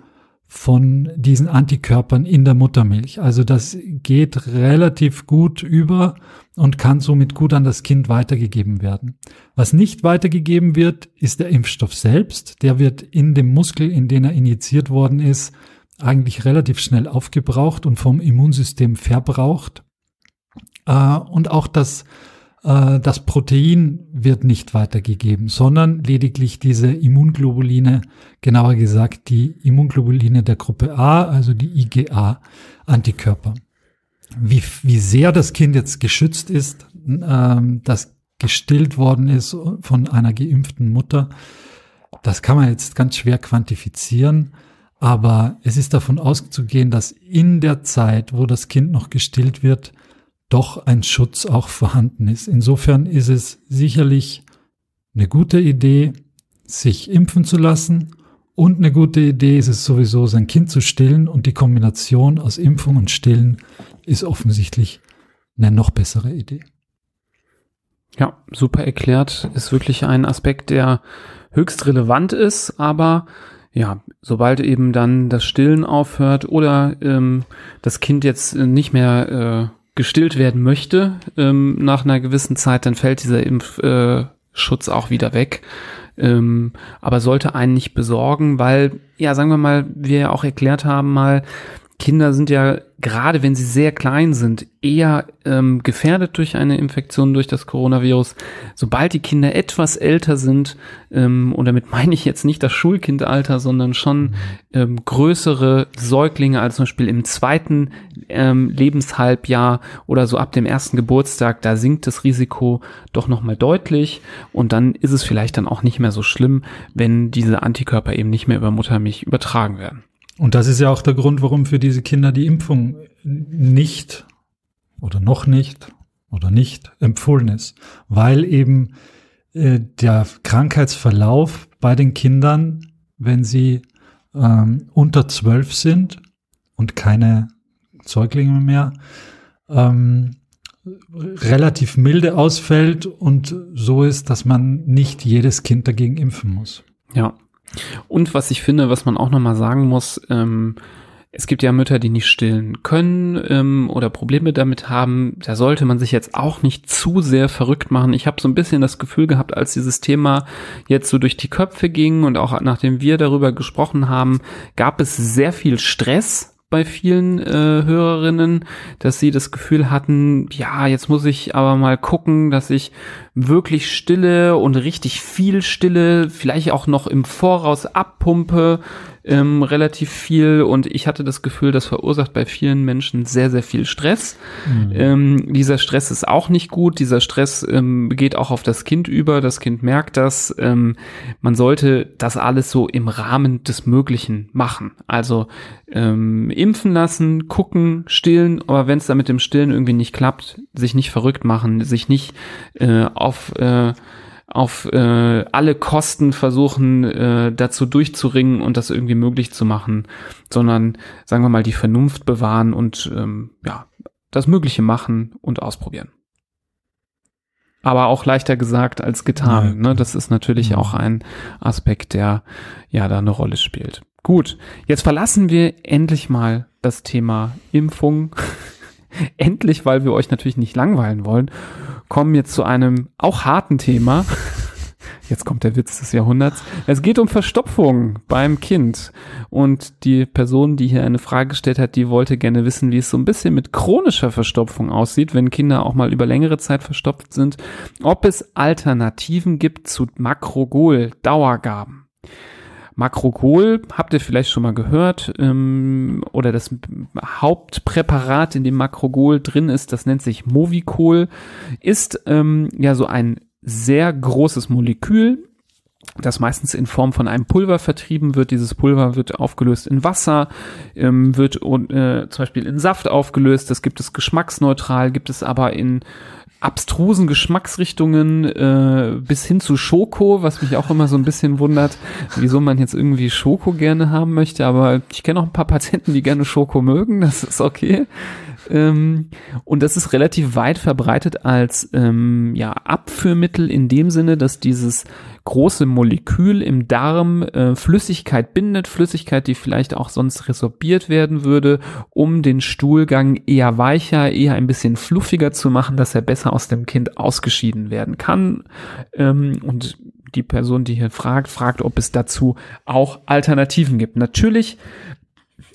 von diesen Antikörpern in der Muttermilch. Also das geht relativ gut über und kann somit gut an das Kind weitergegeben werden. Was nicht weitergegeben wird, ist der Impfstoff selbst. Der wird in dem Muskel, in den er injiziert worden ist, eigentlich relativ schnell aufgebraucht und vom Immunsystem verbraucht. Äh, und auch das äh, das Protein wird nicht weitergegeben, sondern lediglich diese Immunglobuline, genauer gesagt die Immunglobuline der Gruppe A, also die IgA-Antikörper. Wie, wie sehr das Kind jetzt geschützt ist, ähm, das gestillt worden ist von einer geimpften Mutter, das kann man jetzt ganz schwer quantifizieren. Aber es ist davon auszugehen, dass in der Zeit, wo das Kind noch gestillt wird, doch ein Schutz auch vorhanden ist. Insofern ist es sicherlich eine gute Idee, sich impfen zu lassen und eine gute Idee ist es sowieso, sein Kind zu stillen und die Kombination aus Impfung und Stillen ist offensichtlich eine noch bessere Idee. Ja, super erklärt. Ist wirklich ein Aspekt, der höchst relevant ist, aber ja, sobald eben dann das Stillen aufhört oder ähm, das Kind jetzt nicht mehr äh, gestillt werden möchte, ähm, nach einer gewissen Zeit, dann fällt dieser Impfschutz äh, auch wieder weg. Ähm, aber sollte einen nicht besorgen, weil, ja, sagen wir mal, wir ja auch erklärt haben mal, Kinder sind ja, gerade wenn sie sehr klein sind, eher ähm, gefährdet durch eine Infektion durch das Coronavirus. Sobald die Kinder etwas älter sind, ähm, und damit meine ich jetzt nicht das Schulkindalter, sondern schon ähm, größere Säuglinge, als zum Beispiel im zweiten ähm, Lebenshalbjahr oder so ab dem ersten Geburtstag, da sinkt das Risiko doch nochmal deutlich. Und dann ist es vielleicht dann auch nicht mehr so schlimm, wenn diese Antikörper eben nicht mehr über Muttermilch übertragen werden. Und das ist ja auch der Grund, warum für diese Kinder die Impfung nicht oder noch nicht oder nicht empfohlen ist, weil eben äh, der Krankheitsverlauf bei den Kindern, wenn sie ähm, unter zwölf sind und keine Säuglinge mehr, ähm, relativ milde ausfällt und so ist, dass man nicht jedes Kind dagegen impfen muss. Ja, und was ich finde, was man auch nochmal sagen muss, ähm, es gibt ja Mütter, die nicht stillen können ähm, oder Probleme damit haben. Da sollte man sich jetzt auch nicht zu sehr verrückt machen. Ich habe so ein bisschen das Gefühl gehabt, als dieses Thema jetzt so durch die Köpfe ging und auch nachdem wir darüber gesprochen haben, gab es sehr viel Stress bei vielen äh, Hörerinnen, dass sie das Gefühl hatten, ja, jetzt muss ich aber mal gucken, dass ich wirklich stille und richtig viel stille, vielleicht auch noch im Voraus abpumpe, ähm, relativ viel und ich hatte das Gefühl, das verursacht bei vielen Menschen sehr, sehr viel Stress. Mhm. Ähm, dieser Stress ist auch nicht gut, dieser Stress ähm, geht auch auf das Kind über, das Kind merkt das. Ähm, man sollte das alles so im Rahmen des Möglichen machen. Also ähm, impfen lassen, gucken, stillen, aber wenn es da mit dem Stillen irgendwie nicht klappt, sich nicht verrückt machen, sich nicht äh, auf äh, auf äh, alle Kosten versuchen, äh, dazu durchzuringen und das irgendwie möglich zu machen, sondern sagen wir mal die Vernunft bewahren und ähm, ja, das Mögliche machen und ausprobieren. Aber auch leichter gesagt als getan. Ja. Ne? Das ist natürlich auch ein Aspekt, der ja da eine Rolle spielt. Gut, jetzt verlassen wir endlich mal das Thema Impfung. [LAUGHS] endlich, weil wir euch natürlich nicht langweilen wollen kommen jetzt zu einem auch harten Thema. [LAUGHS] Jetzt kommt der Witz des Jahrhunderts. Es geht um Verstopfung beim Kind. Und die Person, die hier eine Frage gestellt hat, die wollte gerne wissen, wie es so ein bisschen mit chronischer Verstopfung aussieht, wenn Kinder auch mal über längere Zeit verstopft sind. Ob es Alternativen gibt zu Makrogol-Dauergaben. Makrogol habt ihr vielleicht schon mal gehört ähm, oder das Hauptpräparat, in dem Makrogol drin ist, das nennt sich Movicol, ist ähm, ja so ein sehr großes Molekül, das meistens in Form von einem Pulver vertrieben wird. Dieses Pulver wird aufgelöst in Wasser, ähm, wird äh, zum Beispiel in Saft aufgelöst. Das gibt es geschmacksneutral, gibt es aber in abstrusen Geschmacksrichtungen äh, bis hin zu Schoko, was mich auch immer so ein bisschen wundert, wieso man jetzt irgendwie Schoko gerne haben möchte. Aber ich kenne auch ein paar Patienten, die gerne Schoko mögen, das ist okay. Ähm, und das ist relativ weit verbreitet als ähm, ja, Abführmittel in dem Sinne, dass dieses große Molekül im Darm äh, Flüssigkeit bindet, Flüssigkeit, die vielleicht auch sonst resorbiert werden würde, um den Stuhlgang eher weicher, eher ein bisschen fluffiger zu machen, dass er besser aus dem Kind ausgeschieden werden kann. Ähm, und die Person, die hier fragt, fragt, ob es dazu auch Alternativen gibt. Natürlich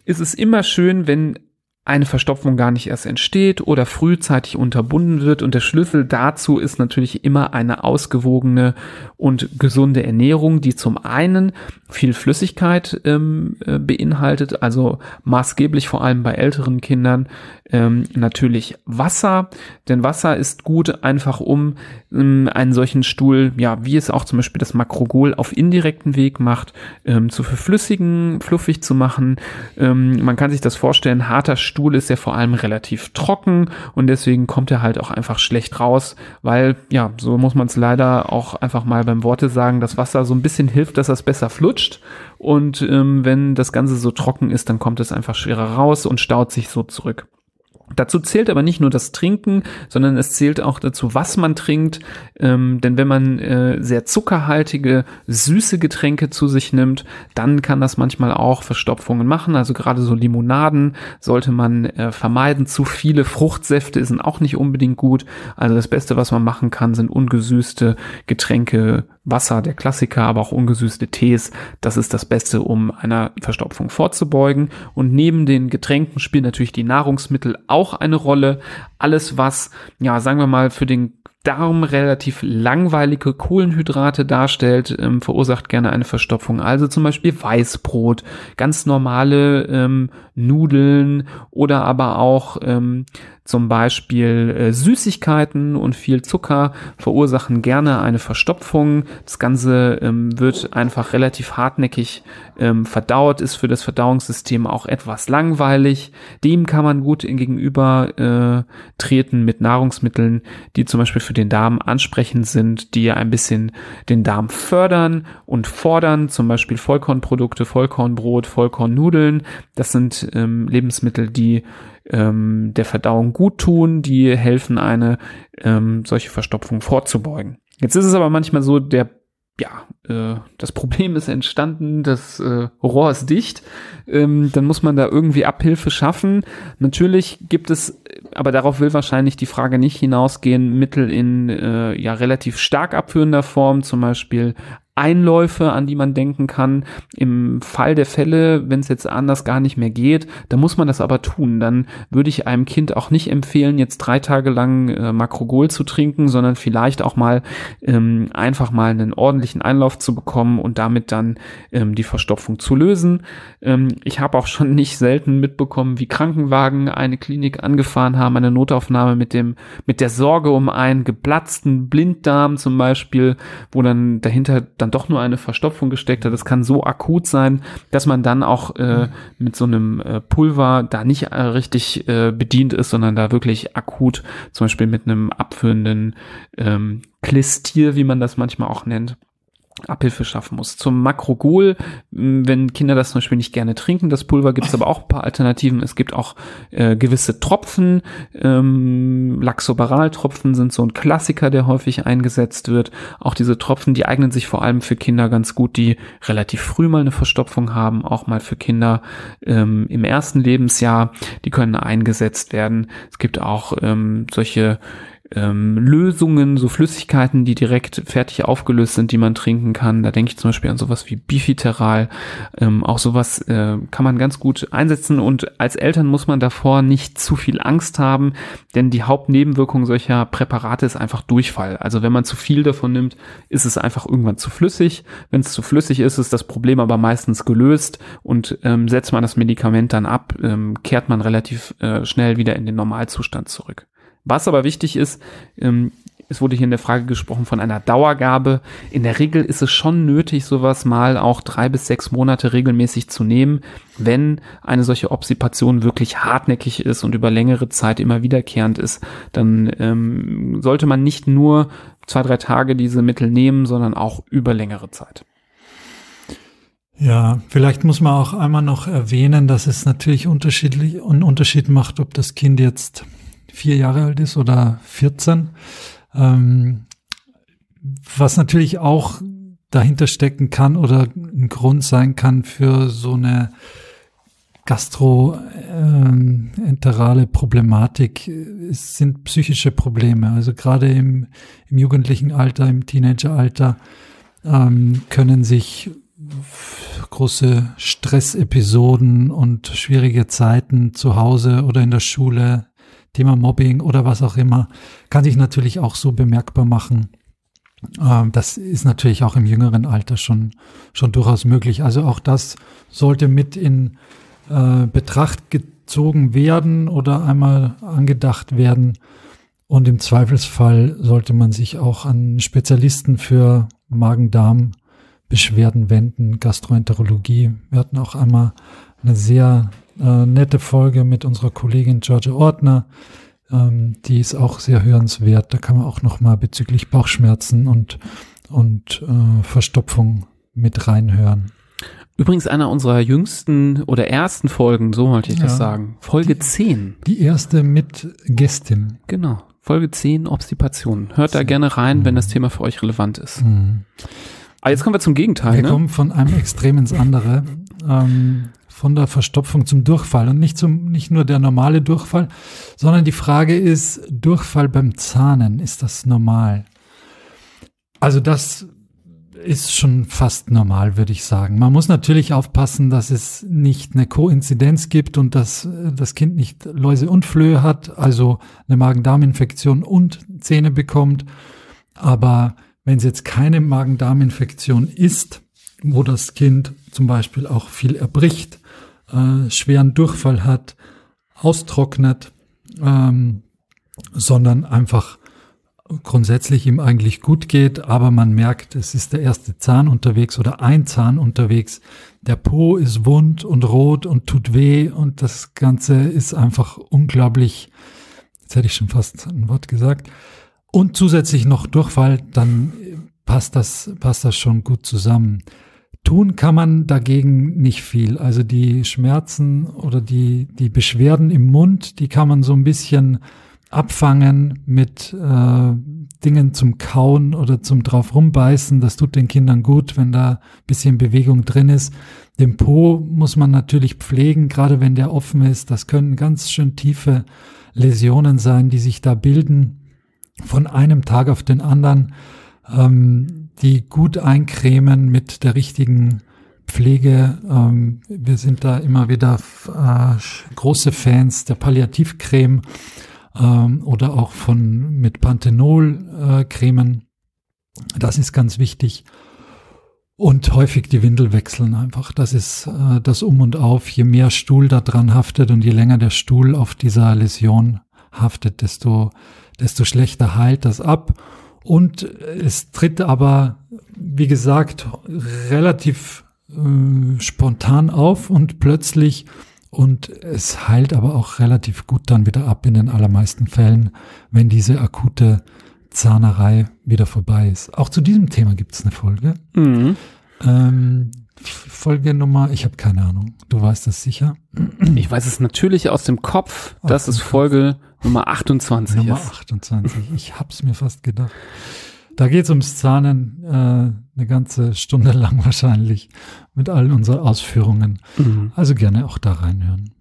ist es immer schön, wenn eine Verstopfung gar nicht erst entsteht oder frühzeitig unterbunden wird. Und der Schlüssel dazu ist natürlich immer eine ausgewogene und gesunde Ernährung, die zum einen viel Flüssigkeit ähm, äh, beinhaltet, also maßgeblich vor allem bei älteren Kindern ähm, natürlich Wasser, denn Wasser ist gut einfach um ähm, einen solchen Stuhl, ja, wie es auch zum Beispiel das Makrogol auf indirekten Weg macht, ähm, zu verflüssigen, fluffig zu machen. Ähm, man kann sich das vorstellen, harter Stuhl ist ja vor allem relativ trocken und deswegen kommt er halt auch einfach schlecht raus, weil, ja, so muss man es leider auch einfach mal beim Worte sagen, das Wasser so ein bisschen hilft, dass das besser flutscht und ähm, wenn das Ganze so trocken ist, dann kommt es einfach schwerer raus und staut sich so zurück. Dazu zählt aber nicht nur das Trinken, sondern es zählt auch dazu, was man trinkt. Ähm, denn wenn man äh, sehr zuckerhaltige, süße Getränke zu sich nimmt, dann kann das manchmal auch Verstopfungen machen. Also gerade so Limonaden sollte man äh, vermeiden. Zu viele Fruchtsäfte sind auch nicht unbedingt gut. Also das Beste, was man machen kann, sind ungesüßte Getränke, Wasser, der Klassiker, aber auch ungesüßte Tees. Das ist das Beste, um einer Verstopfung vorzubeugen. Und neben den Getränken spielen natürlich die Nahrungsmittel auch eine Rolle. Alles, was, ja, sagen wir mal, für den Darm relativ langweilige Kohlenhydrate darstellt, ähm, verursacht gerne eine Verstopfung. Also zum Beispiel Weißbrot, ganz normale ähm, Nudeln oder aber auch ähm, zum Beispiel äh, Süßigkeiten und viel Zucker verursachen gerne eine Verstopfung. Das Ganze ähm, wird einfach relativ hartnäckig ähm, verdaut, ist für das Verdauungssystem auch etwas langweilig. Dem kann man gut gegenüber äh, treten mit Nahrungsmitteln, die zum Beispiel für den Darm ansprechend sind, die ein bisschen den Darm fördern und fordern, zum Beispiel Vollkornprodukte, Vollkornbrot, Vollkornnudeln. Das sind ähm, Lebensmittel, die ähm, der Verdauung gut tun, die helfen, eine ähm, solche Verstopfung vorzubeugen. Jetzt ist es aber manchmal so, der ja, äh, das Problem ist entstanden, das äh, Rohr ist dicht, ähm, dann muss man da irgendwie Abhilfe schaffen. Natürlich gibt es, aber darauf will wahrscheinlich die Frage nicht hinausgehen, Mittel in äh, ja relativ stark abführender Form, zum Beispiel Einläufe, an die man denken kann. Im Fall der Fälle, wenn es jetzt anders gar nicht mehr geht, dann muss man das aber tun. Dann würde ich einem Kind auch nicht empfehlen, jetzt drei Tage lang äh, Makrogol zu trinken, sondern vielleicht auch mal ähm, einfach mal einen ordentlichen Einlauf zu bekommen und damit dann ähm, die Verstopfung zu lösen. Ähm, ich habe auch schon nicht selten mitbekommen, wie Krankenwagen eine Klinik angefahren haben, eine Notaufnahme mit dem mit der Sorge um einen geplatzten Blinddarm zum Beispiel, wo dann dahinter dann doch nur eine Verstopfung gesteckt hat. Das kann so akut sein, dass man dann auch äh, mit so einem äh, Pulver da nicht äh, richtig äh, bedient ist, sondern da wirklich akut, zum Beispiel mit einem abführenden ähm, Klistier, wie man das manchmal auch nennt, Abhilfe schaffen muss. Zum Makrogol, wenn Kinder das zum Beispiel nicht gerne trinken, das Pulver, gibt es aber auch ein paar Alternativen. Es gibt auch äh, gewisse Tropfen. Ähm, Laxobaral-Tropfen sind so ein Klassiker, der häufig eingesetzt wird. Auch diese Tropfen, die eignen sich vor allem für Kinder ganz gut, die relativ früh mal eine Verstopfung haben, auch mal für Kinder ähm, im ersten Lebensjahr. Die können eingesetzt werden. Es gibt auch ähm, solche ähm, Lösungen, so Flüssigkeiten, die direkt fertig aufgelöst sind, die man trinken kann. Da denke ich zum Beispiel an sowas wie Bifiteral. Ähm, auch sowas äh, kann man ganz gut einsetzen und als Eltern muss man davor nicht zu viel Angst haben, denn die Hauptnebenwirkung solcher Präparate ist einfach Durchfall. Also wenn man zu viel davon nimmt, ist es einfach irgendwann zu flüssig. Wenn es zu flüssig ist, ist das Problem aber meistens gelöst und ähm, setzt man das Medikament dann ab, ähm, kehrt man relativ äh, schnell wieder in den Normalzustand zurück. Was aber wichtig ist, ähm, es wurde hier in der Frage gesprochen von einer Dauergabe. In der Regel ist es schon nötig, sowas mal auch drei bis sechs Monate regelmäßig zu nehmen, wenn eine solche Obsipation wirklich hartnäckig ist und über längere Zeit immer wiederkehrend ist. Dann ähm, sollte man nicht nur zwei, drei Tage diese Mittel nehmen, sondern auch über längere Zeit. Ja, vielleicht muss man auch einmal noch erwähnen, dass es natürlich unterschiedlich einen Unterschied macht, ob das Kind jetzt vier Jahre alt ist oder 14. Ähm, was natürlich auch dahinter stecken kann oder ein Grund sein kann für so eine gastroenterale Problematik es sind psychische Probleme. Also gerade im, im jugendlichen Alter, im Teenageralter ähm, können sich große Stressepisoden und schwierige Zeiten zu Hause oder in der Schule, Thema Mobbing oder was auch immer, kann sich natürlich auch so bemerkbar machen. Ähm, das ist natürlich auch im jüngeren Alter schon, schon durchaus möglich. Also auch das sollte mit in äh, Betracht gezogen werden oder einmal angedacht werden. Und im Zweifelsfall sollte man sich auch an Spezialisten für Magen-Darm-Beschwerden wenden, Gastroenterologie. Wir hatten auch einmal eine sehr äh, nette Folge mit unserer Kollegin Georgia Ortner. Ähm, die ist auch sehr hörenswert. Da kann man auch noch mal bezüglich Bauchschmerzen und, und äh, Verstopfung mit reinhören. Übrigens einer unserer jüngsten oder ersten Folgen, so wollte ich ja, das sagen. Folge die, 10. Die erste mit Gästin. Genau. Folge 10, Obstipation. Hört da gerne rein, mhm. wenn das Thema für euch relevant ist. Mhm. Aber jetzt kommen wir zum Gegenteil. Wir ne? kommen von einem Extrem ins andere. Ähm, von der Verstopfung zum Durchfall. Und nicht, zum, nicht nur der normale Durchfall, sondern die Frage ist, Durchfall beim Zahnen, ist das normal? Also das ist schon fast normal, würde ich sagen. Man muss natürlich aufpassen, dass es nicht eine Koinzidenz gibt und dass äh, das Kind nicht Läuse und Flöhe hat, also eine Magen-Darm-Infektion und Zähne bekommt. Aber wenn es jetzt keine Magen-Darm-Infektion ist, wo das Kind zum Beispiel auch viel erbricht, äh, schweren Durchfall hat, austrocknet, ähm, sondern einfach grundsätzlich ihm eigentlich gut geht, aber man merkt, es ist der erste Zahn unterwegs oder ein Zahn unterwegs. Der Po ist wund und rot und tut weh und das Ganze ist einfach unglaublich, jetzt hätte ich schon fast ein Wort gesagt, und zusätzlich noch Durchfall, dann passt das, passt das schon gut zusammen. Tun kann man dagegen nicht viel. Also die Schmerzen oder die, die Beschwerden im Mund, die kann man so ein bisschen abfangen mit äh, Dingen zum Kauen oder zum drauf rumbeißen. Das tut den Kindern gut, wenn da bisschen Bewegung drin ist. Den Po muss man natürlich pflegen, gerade wenn der offen ist. Das können ganz schön tiefe Läsionen sein, die sich da bilden von einem Tag auf den anderen, ähm, die gut eincremen mit der richtigen Pflege. Ähm, wir sind da immer wieder äh, große Fans der Palliativcreme ähm, oder auch von mit Panthenol-Cremen. Äh, das ist ganz wichtig. Und häufig die Windel wechseln einfach. Das ist äh, das Um und Auf. Je mehr Stuhl da dran haftet und je länger der Stuhl auf dieser Läsion haftet, desto, desto schlechter heilt das ab. Und es tritt aber, wie gesagt, relativ äh, spontan auf und plötzlich und es heilt aber auch relativ gut dann wieder ab in den allermeisten Fällen, wenn diese akute Zahnerei wieder vorbei ist. Auch zu diesem Thema gibt es eine Folge. Mhm. Ähm, Folge Nummer, ich habe keine Ahnung. Du weißt das sicher? Ich weiß es natürlich aus dem Kopf, dass es Folge Nummer 28 Nummer ist. Nummer 28. Ich hab's mir fast gedacht. Da geht es ums Zahnen äh, eine ganze Stunde [LAUGHS] lang wahrscheinlich mit all unseren Ausführungen. Mhm. Also gerne auch da reinhören.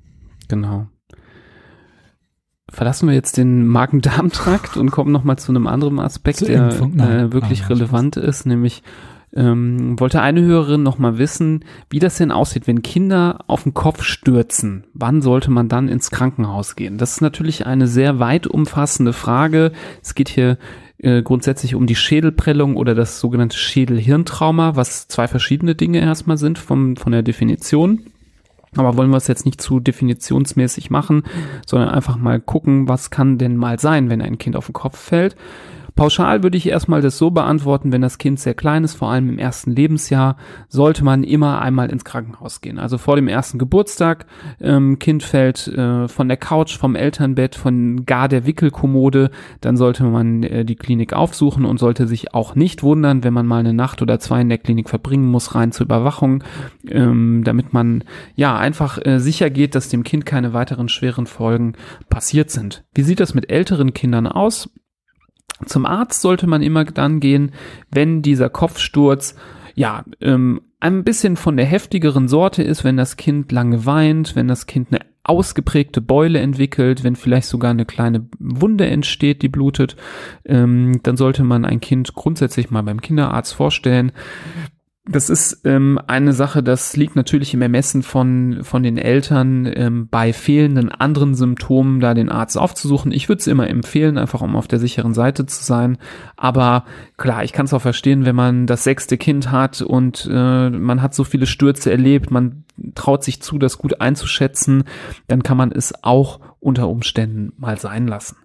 Genau. Verlassen wir jetzt den Magen-Darm-Trakt und kommen nochmal zu einem anderen Aspekt, der äh, wirklich relevant ist, nämlich ähm, wollte eine Hörerin nochmal wissen, wie das denn aussieht, wenn Kinder auf den Kopf stürzen. Wann sollte man dann ins Krankenhaus gehen? Das ist natürlich eine sehr weit umfassende Frage. Es geht hier äh, grundsätzlich um die Schädelprellung oder das sogenannte Schädelhirntrauma, was zwei verschiedene Dinge erstmal sind vom, von der Definition. Aber wollen wir es jetzt nicht zu definitionsmäßig machen, sondern einfach mal gucken, was kann denn mal sein, wenn ein Kind auf den Kopf fällt. Pauschal würde ich erstmal das so beantworten, wenn das Kind sehr klein ist, vor allem im ersten Lebensjahr, sollte man immer einmal ins Krankenhaus gehen. Also vor dem ersten Geburtstag, ähm, Kind fällt äh, von der Couch, vom Elternbett, von gar der Wickelkommode, dann sollte man äh, die Klinik aufsuchen und sollte sich auch nicht wundern, wenn man mal eine Nacht oder zwei in der Klinik verbringen muss, rein zur Überwachung, ähm, damit man ja einfach äh, sicher geht, dass dem Kind keine weiteren schweren Folgen passiert sind. Wie sieht das mit älteren Kindern aus? Zum Arzt sollte man immer dann gehen, wenn dieser Kopfsturz ja ähm, ein bisschen von der heftigeren Sorte ist, wenn das Kind lange weint, wenn das Kind eine ausgeprägte Beule entwickelt, wenn vielleicht sogar eine kleine Wunde entsteht, die blutet, ähm, dann sollte man ein Kind grundsätzlich mal beim Kinderarzt vorstellen. Das ist ähm, eine Sache, das liegt natürlich im Ermessen von, von den Eltern, ähm, bei fehlenden anderen Symptomen da den Arzt aufzusuchen. Ich würde es immer empfehlen, einfach um auf der sicheren Seite zu sein. Aber klar, ich kann es auch verstehen, wenn man das sechste Kind hat und äh, man hat so viele Stürze erlebt, man traut sich zu, das gut einzuschätzen, dann kann man es auch unter Umständen mal sein lassen.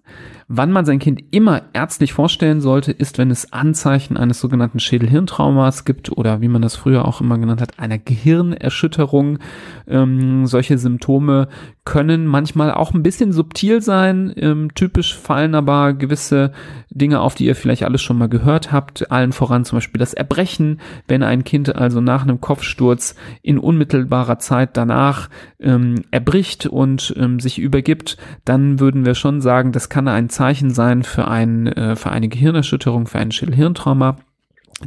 Wann man sein Kind immer ärztlich vorstellen sollte, ist, wenn es Anzeichen eines sogenannten Schädelhirntraumas gibt oder wie man das früher auch immer genannt hat, einer Gehirnerschütterung. Ähm, solche Symptome können manchmal auch ein bisschen subtil sein. Ähm, typisch fallen aber gewisse Dinge auf, die ihr vielleicht alles schon mal gehört habt. Allen voran zum Beispiel das Erbrechen, wenn ein Kind also nach einem Kopfsturz in unmittelbarer Zeit danach ähm, erbricht und ähm, sich übergibt, dann würden wir schon sagen, das kann ein Zeichen sein für, ein, äh, für eine Gehirnerschütterung, für ein Schädelhirntrauma.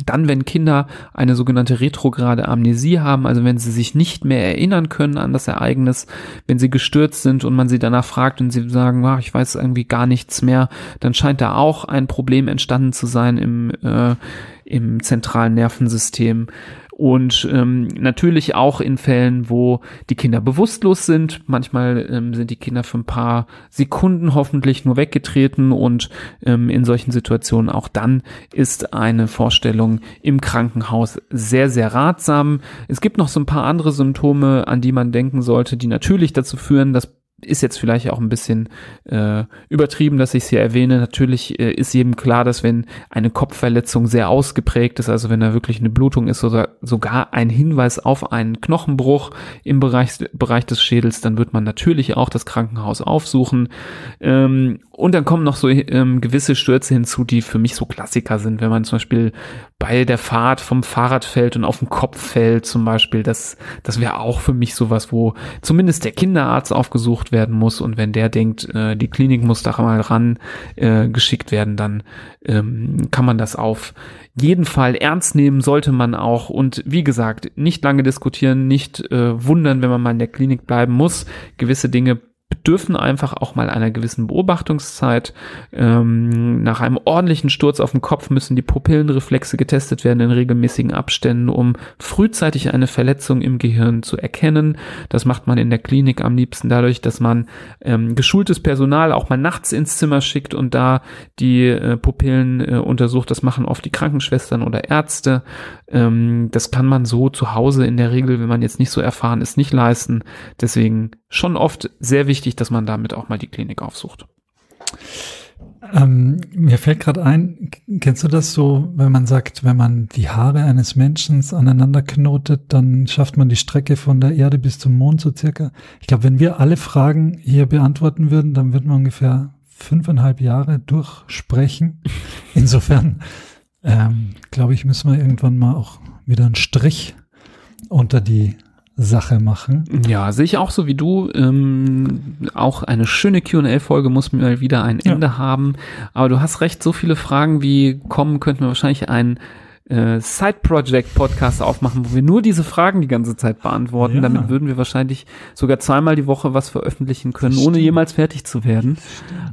Dann, wenn Kinder eine sogenannte retrograde Amnesie haben, also wenn sie sich nicht mehr erinnern können an das Ereignis, wenn sie gestürzt sind und man sie danach fragt und sie sagen, ach, ich weiß irgendwie gar nichts mehr, dann scheint da auch ein Problem entstanden zu sein im, äh, im zentralen Nervensystem und ähm, natürlich auch in Fällen, wo die Kinder bewusstlos sind. Manchmal ähm, sind die Kinder für ein paar Sekunden hoffentlich nur weggetreten und ähm, in solchen Situationen auch dann ist eine Vorstellung im Krankenhaus sehr, sehr ratsam. Es gibt noch so ein paar andere Symptome, an die man denken sollte, die natürlich dazu führen, dass ist jetzt vielleicht auch ein bisschen äh, übertrieben, dass ich es hier erwähne. Natürlich äh, ist jedem klar, dass wenn eine Kopfverletzung sehr ausgeprägt ist, also wenn da wirklich eine Blutung ist oder sogar ein Hinweis auf einen Knochenbruch im Bereich, Bereich des Schädels, dann wird man natürlich auch das Krankenhaus aufsuchen. Ähm, und dann kommen noch so ähm, gewisse Stürze hinzu, die für mich so Klassiker sind, wenn man zum Beispiel bei der Fahrt vom Fahrrad fällt und auf den Kopf fällt zum Beispiel. Das, das wäre auch für mich sowas, wo zumindest der Kinderarzt aufgesucht werden muss. Und wenn der denkt, äh, die Klinik muss da mal ran äh, geschickt werden, dann ähm, kann man das auf jeden Fall ernst nehmen, sollte man auch. Und wie gesagt, nicht lange diskutieren, nicht äh, wundern, wenn man mal in der Klinik bleiben muss. Gewisse Dinge bedürfen einfach auch mal einer gewissen Beobachtungszeit. Ähm, nach einem ordentlichen Sturz auf den Kopf müssen die Pupillenreflexe getestet werden in regelmäßigen Abständen, um frühzeitig eine Verletzung im Gehirn zu erkennen. Das macht man in der Klinik am liebsten dadurch, dass man ähm, geschultes Personal auch mal nachts ins Zimmer schickt und da die äh, Pupillen äh, untersucht. Das machen oft die Krankenschwestern oder Ärzte. Ähm, das kann man so zu Hause in der Regel, wenn man jetzt nicht so erfahren ist, nicht leisten. Deswegen schon oft sehr wichtig, dass man damit auch mal die Klinik aufsucht. Ähm, mir fällt gerade ein, kennst du das so, wenn man sagt, wenn man die Haare eines Menschen aneinander knotet, dann schafft man die Strecke von der Erde bis zum Mond so circa. Ich glaube, wenn wir alle Fragen hier beantworten würden, dann würden wir ungefähr fünfeinhalb Jahre durchsprechen. [LAUGHS] Insofern, ähm, glaube ich, müssen wir irgendwann mal auch wieder einen Strich unter die Sache machen. Ja, sehe ich auch so wie du. Ähm, auch eine schöne QA-Folge muss mal wieder ein Ende ja. haben. Aber du hast recht, so viele Fragen wie kommen, könnten wir wahrscheinlich einen äh, Side-Project-Podcast aufmachen, wo wir nur diese Fragen die ganze Zeit beantworten. Ja. Damit würden wir wahrscheinlich sogar zweimal die Woche was veröffentlichen können, ohne jemals fertig zu werden.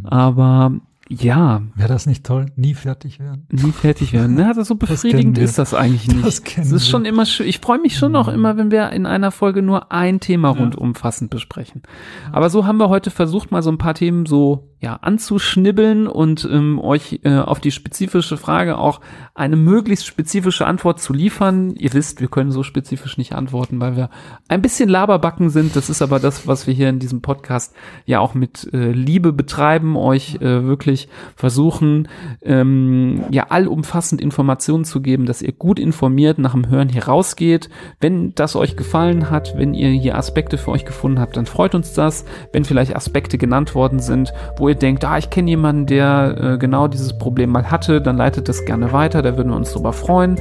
Aber ja. Wäre das nicht toll? Nie fertig werden? Nie fertig werden. Na, also so befriedigend ist das eigentlich nicht. Das, das ist schon immer schön. Ich freue mich schon noch mhm. immer, wenn wir in einer Folge nur ein Thema ja. rundumfassend besprechen. Aber so haben wir heute versucht, mal so ein paar Themen so ja, anzuschnibbeln und ähm, euch äh, auf die spezifische Frage auch eine möglichst spezifische Antwort zu liefern. Ihr wisst, wir können so spezifisch nicht antworten, weil wir ein bisschen Laberbacken sind. Das ist aber das, was wir hier in diesem Podcast ja auch mit äh, Liebe betreiben, euch äh, wirklich versuchen, ähm, ja, allumfassend Informationen zu geben, dass ihr gut informiert nach dem Hören hier rausgeht. Wenn das euch gefallen hat, wenn ihr hier Aspekte für euch gefunden habt, dann freut uns das. Wenn vielleicht Aspekte genannt worden sind, wo ihr denkt, ah, ich kenne jemanden, der äh, genau dieses Problem mal hatte, dann leitet das gerne weiter, da würden wir uns drüber freuen.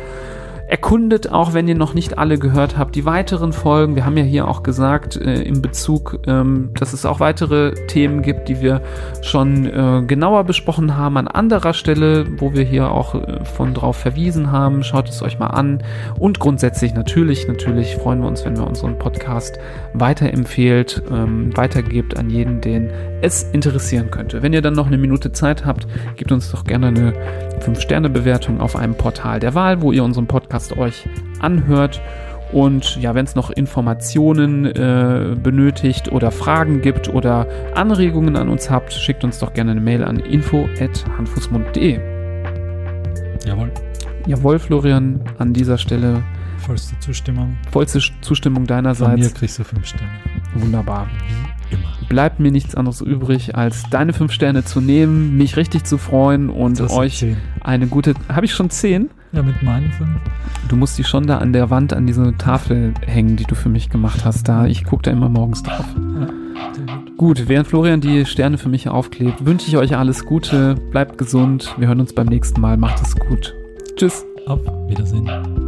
Erkundet auch, wenn ihr noch nicht alle gehört habt, die weiteren Folgen. Wir haben ja hier auch gesagt, äh, im Bezug, ähm, dass es auch weitere Themen gibt, die wir schon äh, genauer besprochen haben an anderer Stelle, wo wir hier auch äh, von drauf verwiesen haben. Schaut es euch mal an. Und grundsätzlich natürlich, natürlich freuen wir uns, wenn wir unseren Podcast weiterempfehlt, ähm, weitergebt an jeden, den es interessieren könnte. Wenn ihr dann noch eine Minute Zeit habt, gebt uns doch gerne eine 5-Sterne-Bewertung auf einem Portal der Wahl, wo ihr unseren Podcast euch anhört. Und ja, wenn es noch Informationen äh, benötigt oder Fragen gibt oder Anregungen an uns habt, schickt uns doch gerne eine Mail an info.handfußmund.de. Jawohl. Jawohl, Florian, an dieser Stelle Vollste Zustimmung. vollste Zustimmung Von mir deinerseits. kriegst du fünf Sterne. Wunderbar. Wie immer. Bleibt mir nichts anderes übrig, als deine fünf Sterne zu nehmen, mich richtig zu freuen und euch zehn. eine gute. Habe ich schon zehn? Ja, mit meinen fünf. Du musst die schon da an der Wand an diese Tafel hängen, die du für mich gemacht hast. Da ich gucke da immer morgens drauf. Ja. Gut, während Florian die Sterne für mich aufklebt, wünsche ich euch alles Gute. Bleibt gesund. Wir hören uns beim nächsten Mal. Macht es gut. Tschüss. Auf Wiedersehen.